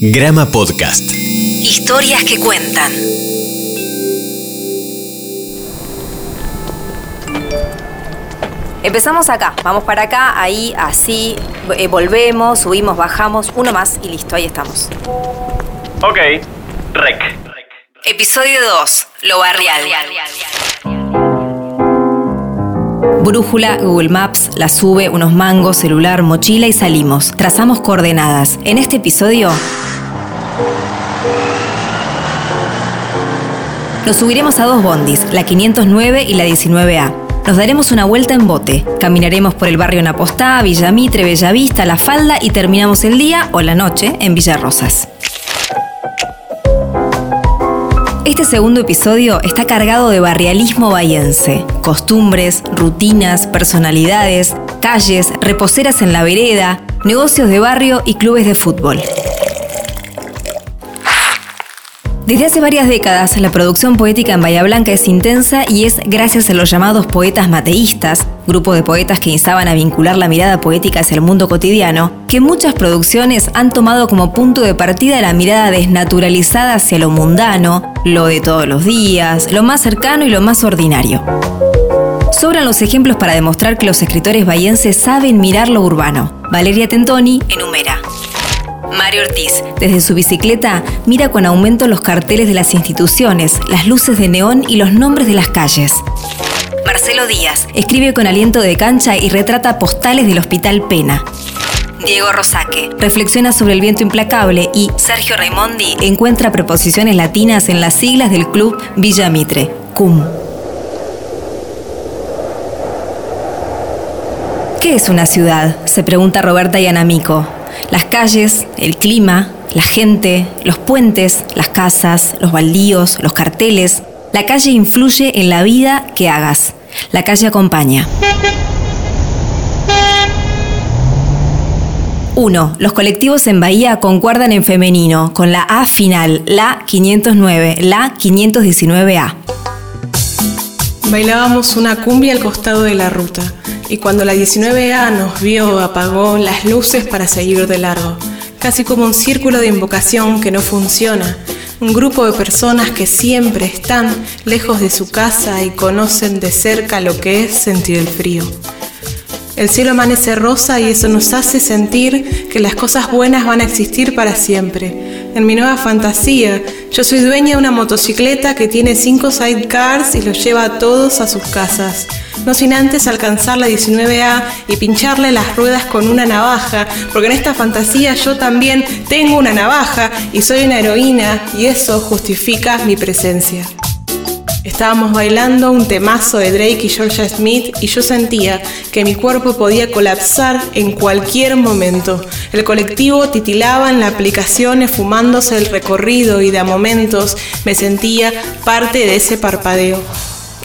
Grama Podcast. Historias que cuentan. Empezamos acá, vamos para acá, ahí, así, eh, volvemos, subimos, bajamos, uno más y listo, ahí estamos. Ok, rec. Episodio 2, lo barrial. Brújula, Google Maps, la sube, unos mangos, celular, mochila y salimos. Trazamos coordenadas. En este episodio Nos subiremos a dos bondis, la 509 y la 19A. Nos daremos una vuelta en bote. Caminaremos por el barrio Napostá, Villa Mitre, Bellavista, La Falda y terminamos el día o la noche en Villa Rosas. Este segundo episodio está cargado de barrialismo bahiense, costumbres, rutinas, personalidades, calles, reposeras en la vereda, negocios de barrio y clubes de fútbol. Desde hace varias décadas, la producción poética en Bahía Blanca es intensa y es gracias a los llamados poetas mateístas, grupo de poetas que instaban a vincular la mirada poética hacia el mundo cotidiano, que muchas producciones han tomado como punto de partida la mirada desnaturalizada hacia lo mundano, lo de todos los días, lo más cercano y lo más ordinario. Sobran los ejemplos para demostrar que los escritores bahienses saben mirar lo urbano. Valeria Tentoni enumera. Mario Ortiz, desde su bicicleta, mira con aumento los carteles de las instituciones, las luces de neón y los nombres de las calles. Marcelo Díaz escribe con aliento de cancha y retrata postales del Hospital Pena. Diego Rosaque reflexiona sobre el viento implacable y Sergio Raimondi encuentra preposiciones latinas en las siglas del club Villa Mitre, CUM. ¿Qué es una ciudad? se pregunta Roberta Yanamico. Las calles, el clima, la gente, los puentes, las casas, los baldíos, los carteles. La calle influye en la vida que hagas. La calle acompaña. 1. Los colectivos en Bahía concuerdan en femenino, con la A final, la 509, la 519A. Bailábamos una cumbia al costado de la ruta y cuando la 19A nos vio apagó las luces para seguir de largo, casi como un círculo de invocación que no funciona, un grupo de personas que siempre están lejos de su casa y conocen de cerca lo que es sentir el frío. El cielo amanece rosa y eso nos hace sentir que las cosas buenas van a existir para siempre. En mi nueva fantasía, yo soy dueña de una motocicleta que tiene cinco sidecars y los lleva a todos a sus casas no sin antes alcanzar la 19A y pincharle las ruedas con una navaja, porque en esta fantasía yo también tengo una navaja y soy una heroína y eso justifica mi presencia. Estábamos bailando un temazo de Drake y Georgia Smith y yo sentía que mi cuerpo podía colapsar en cualquier momento. El colectivo titilaba en la aplicación esfumándose el recorrido y de a momentos me sentía parte de ese parpadeo.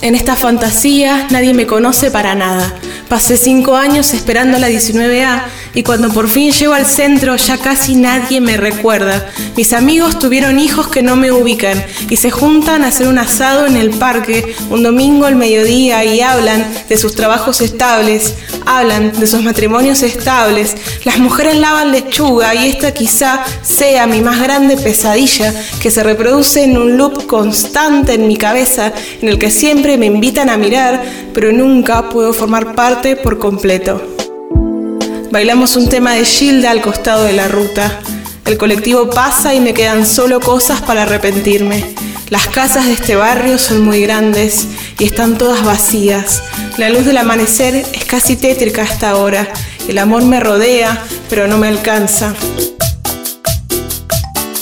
En esta fantasía nadie me conoce para nada. Pasé cinco años esperando la 19A y cuando por fin llego al centro ya casi nadie me recuerda. Mis amigos tuvieron hijos que no me ubican y se juntan a hacer un asado en el parque un domingo al mediodía y hablan de sus trabajos estables, hablan de sus matrimonios estables. Las mujeres lavan lechuga y esta quizá sea mi más grande pesadilla que se reproduce en un loop constante en mi cabeza en el que siempre me invitan a mirar, pero nunca puedo formar parte por completo. Bailamos un tema de Gilda al costado de la ruta. El colectivo pasa y me quedan solo cosas para arrepentirme. Las casas de este barrio son muy grandes y están todas vacías. La luz del amanecer es casi tétrica hasta ahora. El amor me rodea, pero no me alcanza.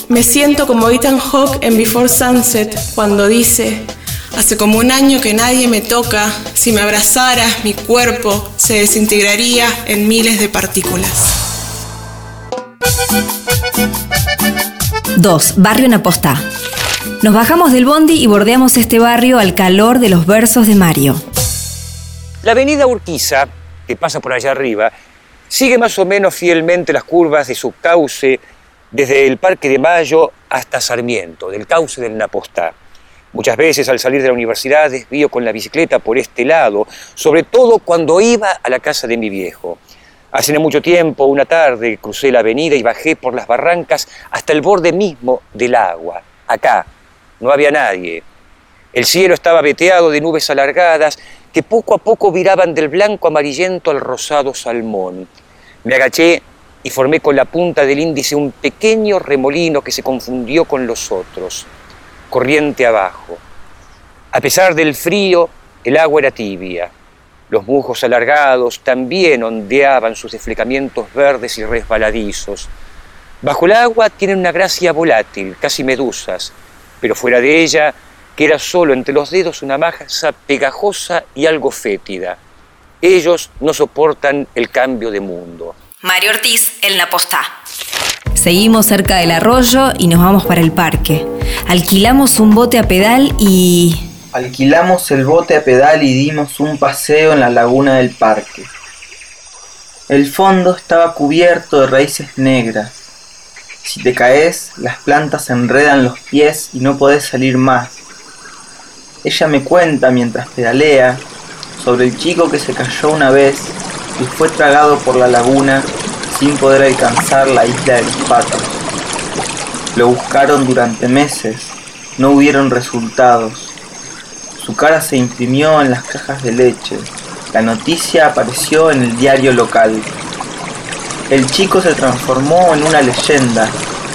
Me siento como Ethan Hawke en Before Sunset cuando dice, Hace como un año que nadie me toca. Si me abrazaras, mi cuerpo se desintegraría en miles de partículas. 2. Barrio Napostá. Nos bajamos del bondi y bordeamos este barrio al calor de los versos de Mario. La avenida Urquiza, que pasa por allá arriba, sigue más o menos fielmente las curvas de su cauce desde el Parque de Mayo hasta Sarmiento, del cauce del Napostá. Muchas veces al salir de la universidad desvío con la bicicleta por este lado, sobre todo cuando iba a la casa de mi viejo. Hace no mucho tiempo, una tarde, crucé la avenida y bajé por las barrancas hasta el borde mismo del agua. Acá no había nadie. El cielo estaba veteado de nubes alargadas que poco a poco viraban del blanco amarillento al rosado salmón. Me agaché y formé con la punta del índice un pequeño remolino que se confundió con los otros, corriente abajo. A pesar del frío, el agua era tibia. Los musgos alargados también ondeaban sus desflecamientos verdes y resbaladizos. Bajo el agua tienen una gracia volátil, casi medusas, pero fuera de ella queda solo entre los dedos una masa pegajosa y algo fétida. Ellos no soportan el cambio de mundo. Mario Ortiz, El Napostá. Seguimos cerca del arroyo y nos vamos para el parque. Alquilamos un bote a pedal y... Alquilamos el bote a pedal y dimos un paseo en la laguna del parque. El fondo estaba cubierto de raíces negras. Si te caes, las plantas enredan los pies y no podés salir más. Ella me cuenta mientras pedalea sobre el chico que se cayó una vez y fue tragado por la laguna sin poder alcanzar la isla de los patos. Lo buscaron durante meses, no hubieron resultados. Su cara se imprimió en las cajas de leche. La noticia apareció en el diario local. El chico se transformó en una leyenda.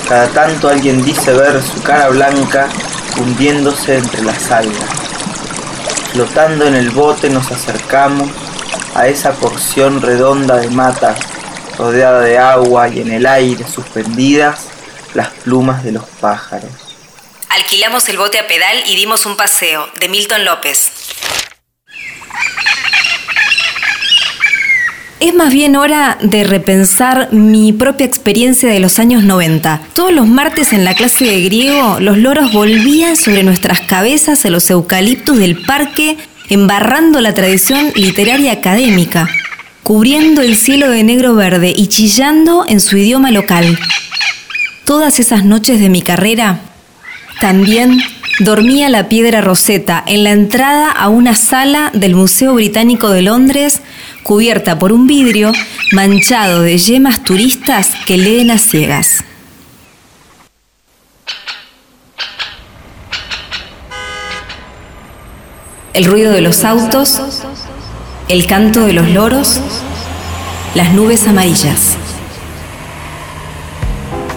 Cada tanto alguien dice ver su cara blanca hundiéndose entre las algas. Flotando en el bote nos acercamos a esa porción redonda de mata, rodeada de agua y en el aire suspendidas las plumas de los pájaros. Alquilamos el bote a pedal y dimos un paseo, de Milton López. Es más bien hora de repensar mi propia experiencia de los años 90. Todos los martes en la clase de griego, los loros volvían sobre nuestras cabezas a los eucaliptus del parque embarrando la tradición literaria académica, cubriendo el cielo de negro verde y chillando en su idioma local. Todas esas noches de mi carrera, también dormía la piedra roseta en la entrada a una sala del Museo Británico de Londres cubierta por un vidrio manchado de yemas turistas que leen a ciegas. el ruido de los autos, el canto de los loros, las nubes amarillas.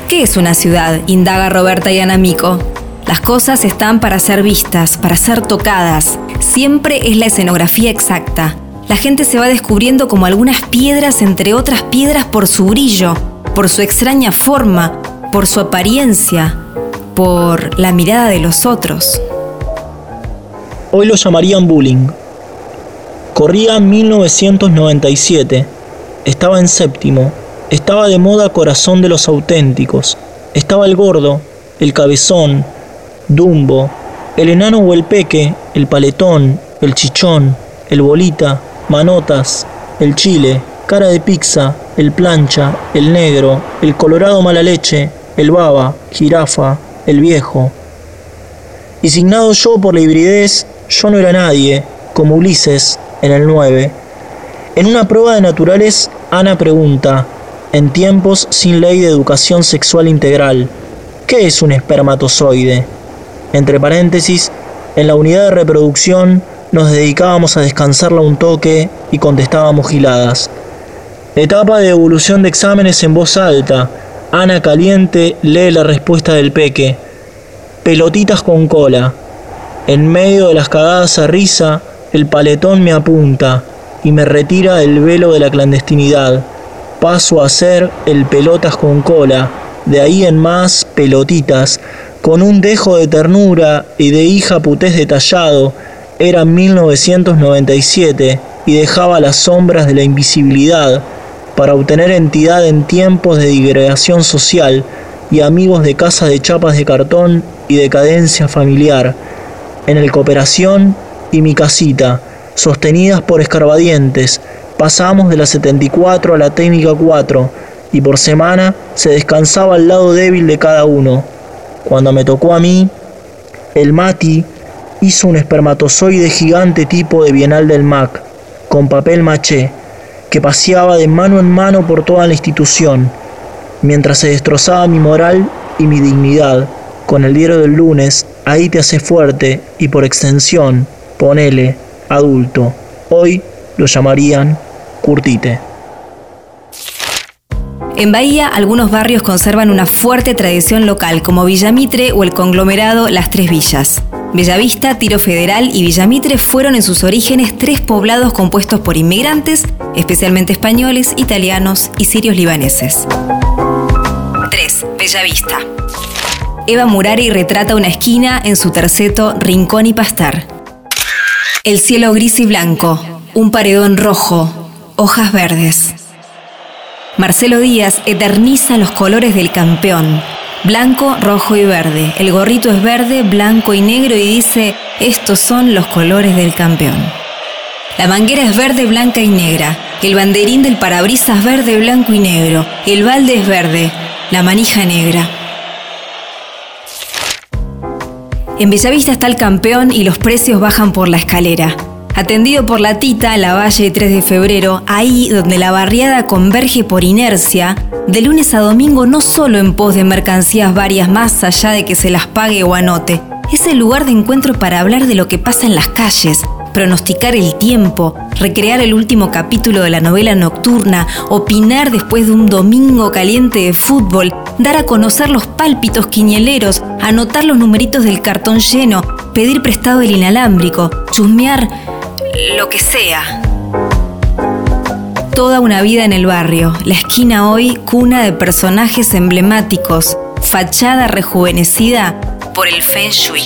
¿Qué es una ciudad? indaga Roberta y Anamico. Las cosas están para ser vistas, para ser tocadas. Siempre es la escenografía exacta. La gente se va descubriendo como algunas piedras entre otras piedras por su brillo, por su extraña forma, por su apariencia, por la mirada de los otros. Hoy lo llamarían bullying. Corría 1997. Estaba en séptimo. Estaba de moda Corazón de los Auténticos. Estaba el gordo, el cabezón, Dumbo, el enano o el peque, el paletón, el chichón, el bolita, manotas, el chile, cara de pizza, el plancha, el negro, el colorado mala leche, el baba, jirafa, el viejo. Y signado yo por la hibridez yo no era nadie, como Ulises en el 9. En una prueba de naturales, Ana pregunta, en tiempos sin ley de educación sexual integral, ¿qué es un espermatozoide? Entre paréntesis, en la unidad de reproducción nos dedicábamos a descansarla un toque y contestábamos giladas. Etapa de evolución de exámenes en voz alta. Ana caliente lee la respuesta del peque. Pelotitas con cola. En medio de las cagadas a risa, el paletón me apunta y me retira del velo de la clandestinidad. Paso a ser el pelotas con cola, de ahí en más pelotitas, con un dejo de ternura y de hija putés detallado. Era 1997 y dejaba las sombras de la invisibilidad para obtener entidad en tiempos de digregación social y amigos de casa de chapas de cartón y decadencia familiar en el Cooperación y Mi Casita, sostenidas por escarbadientes. Pasamos de la 74 a la técnica 4 y por semana se descansaba al lado débil de cada uno. Cuando me tocó a mí, el Mati hizo un espermatozoide gigante tipo de Bienal del Mac, con papel maché, que paseaba de mano en mano por toda la institución, mientras se destrozaba mi moral y mi dignidad. Con el diario del lunes, ahí te hace fuerte y por extensión, ponele, adulto. Hoy lo llamarían curtite. En Bahía, algunos barrios conservan una fuerte tradición local, como Villamitre o el conglomerado Las Tres Villas. Bellavista, Tiro Federal y Villamitre fueron en sus orígenes tres poblados compuestos por inmigrantes, especialmente españoles, italianos y sirios libaneses. 3. Bellavista. Eva Murari retrata una esquina en su terceto Rincón y Pastar. El cielo gris y blanco, un paredón rojo, hojas verdes. Marcelo Díaz eterniza los colores del campeón, blanco, rojo y verde. El gorrito es verde, blanco y negro y dice, estos son los colores del campeón. La manguera es verde, blanca y negra. El banderín del parabrisas verde, blanco y negro. El balde es verde, la manija negra. En Bellavista está el campeón y los precios bajan por la escalera. Atendido por la Tita, la Valle 3 de febrero, ahí donde la barriada converge por inercia, de lunes a domingo no solo en pos de mercancías varias más allá de que se las pague o anote, es el lugar de encuentro para hablar de lo que pasa en las calles, pronosticar el tiempo, recrear el último capítulo de la novela nocturna, opinar después de un domingo caliente de fútbol, dar a conocer los pálpitos quiñeleros, anotar los numeritos del cartón lleno, pedir prestado el inalámbrico, chusmear lo que sea. Toda una vida en el barrio, la esquina hoy cuna de personajes emblemáticos, fachada rejuvenecida por el Feng Shui.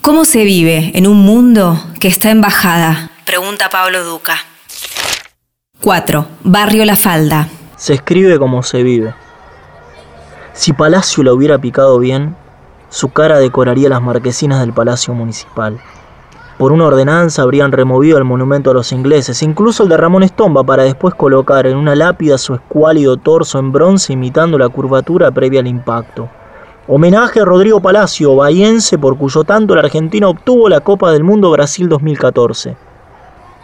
¿Cómo se vive en un mundo que está en bajada? Pregunta Pablo Duca. 4. Barrio La Falda. Se escribe como se vive. Si Palacio la hubiera picado bien, su cara decoraría las marquesinas del Palacio Municipal. Por una ordenanza habrían removido el monumento a los ingleses, incluso el de Ramón Estomba, para después colocar en una lápida su escuálido torso en bronce imitando la curvatura previa al impacto. Homenaje a Rodrigo Palacio, bahiense por cuyo tanto la Argentina obtuvo la Copa del Mundo Brasil 2014.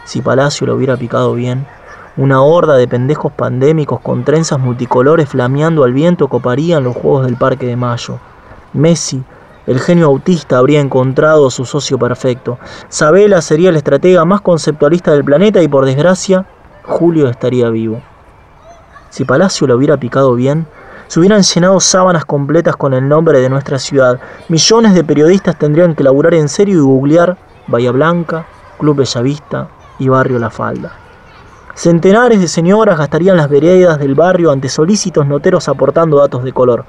Si Palacio lo hubiera picado bien, una horda de pendejos pandémicos con trenzas multicolores flameando al viento coparían los Juegos del Parque de Mayo. Messi, el genio autista habría encontrado su socio perfecto. Sabela sería el estratega más conceptualista del planeta y por desgracia, Julio estaría vivo. Si Palacio lo hubiera picado bien, se hubieran llenado sábanas completas con el nombre de nuestra ciudad. Millones de periodistas tendrían que laburar en serio y googlear Bahía Blanca, Club Bellavista y Barrio La Falda. Centenares de señoras gastarían las veredas del barrio ante solícitos noteros aportando datos de color.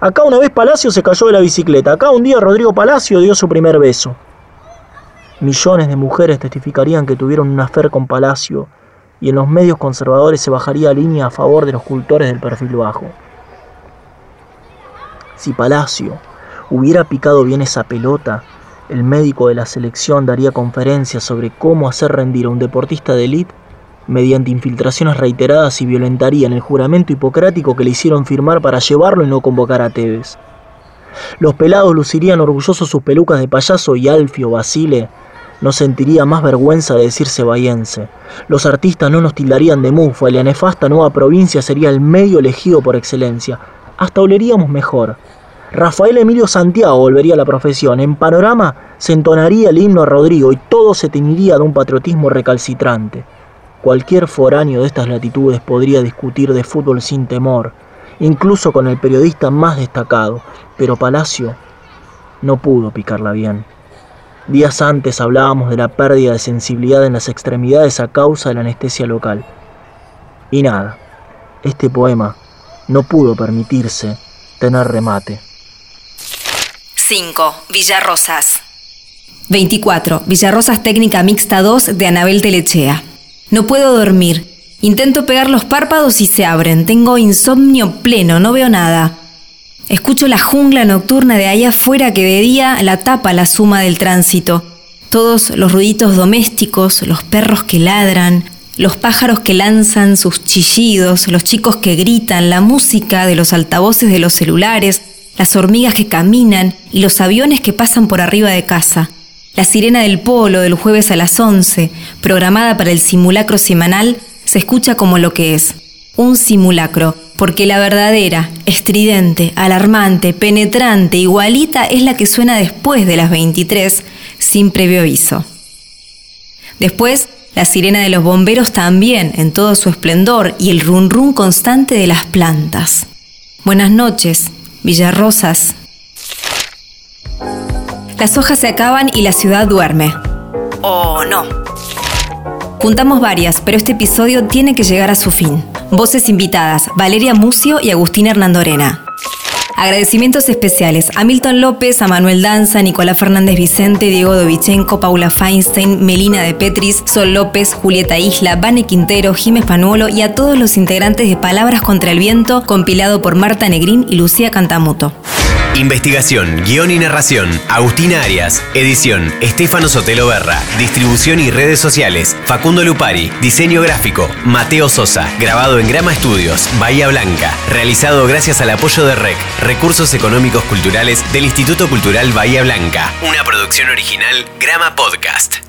Acá una vez Palacio se cayó de la bicicleta. Acá un día Rodrigo Palacio dio su primer beso. Millones de mujeres testificarían que tuvieron un afer con Palacio y en los medios conservadores se bajaría línea a favor de los cultores del perfil bajo. Si Palacio hubiera picado bien esa pelota, el médico de la selección daría conferencias sobre cómo hacer rendir a un deportista de élite mediante infiltraciones reiteradas y violentarían el juramento hipocrático que le hicieron firmar para llevarlo y no convocar a Tevez. Los pelados lucirían orgullosos sus pelucas de payaso y Alfio Basile no sentiría más vergüenza de decirse bahiense. Los artistas no nos tildarían de mufa y la nefasta nueva provincia sería el medio elegido por excelencia. Hasta oleríamos mejor. Rafael Emilio Santiago volvería a la profesión. En panorama se entonaría el himno a Rodrigo y todo se teñiría de un patriotismo recalcitrante. Cualquier foráneo de estas latitudes podría discutir de fútbol sin temor, incluso con el periodista más destacado, pero Palacio no pudo picarla bien. Días antes hablábamos de la pérdida de sensibilidad en las extremidades a causa de la anestesia local. Y nada, este poema no pudo permitirse tener remate. 5. Villarrosas. 24. Villarrosas Técnica Mixta 2 de Anabel Telechea. No puedo dormir. Intento pegar los párpados y se abren. Tengo insomnio pleno, no veo nada. Escucho la jungla nocturna de allá afuera que de día la tapa la suma del tránsito. Todos los ruiditos domésticos, los perros que ladran, los pájaros que lanzan sus chillidos, los chicos que gritan, la música de los altavoces de los celulares, las hormigas que caminan y los aviones que pasan por arriba de casa. La sirena del polo del jueves a las 11, programada para el simulacro semanal, se escucha como lo que es, un simulacro, porque la verdadera, estridente, alarmante, penetrante, igualita es la que suena después de las 23, sin previo aviso. Después, la sirena de los bomberos también, en todo su esplendor, y el run run constante de las plantas. Buenas noches, Villarrosas. Las hojas se acaban y la ciudad duerme. ¿O no? Juntamos varias, pero este episodio tiene que llegar a su fin. Voces invitadas, Valeria Mucio y Agustín Hernandorena. Agradecimientos especiales a Milton López, a Manuel Danza, Nicolás Fernández Vicente, Diego Dovichenko, Paula Feinstein, Melina de Petris, Sol López, Julieta Isla, Vane Quintero, Jiménez Panuolo y a todos los integrantes de Palabras contra el Viento, compilado por Marta Negrín y Lucía Cantamuto. Investigación, guion y narración, Agustina Arias. Edición, Estefano Sotelo Berra. Distribución y redes sociales, Facundo Lupari. Diseño gráfico, Mateo Sosa. Grabado en Grama Estudios, Bahía Blanca. Realizado gracias al apoyo de REC, Recursos Económicos Culturales del Instituto Cultural Bahía Blanca. Una producción original, Grama Podcast.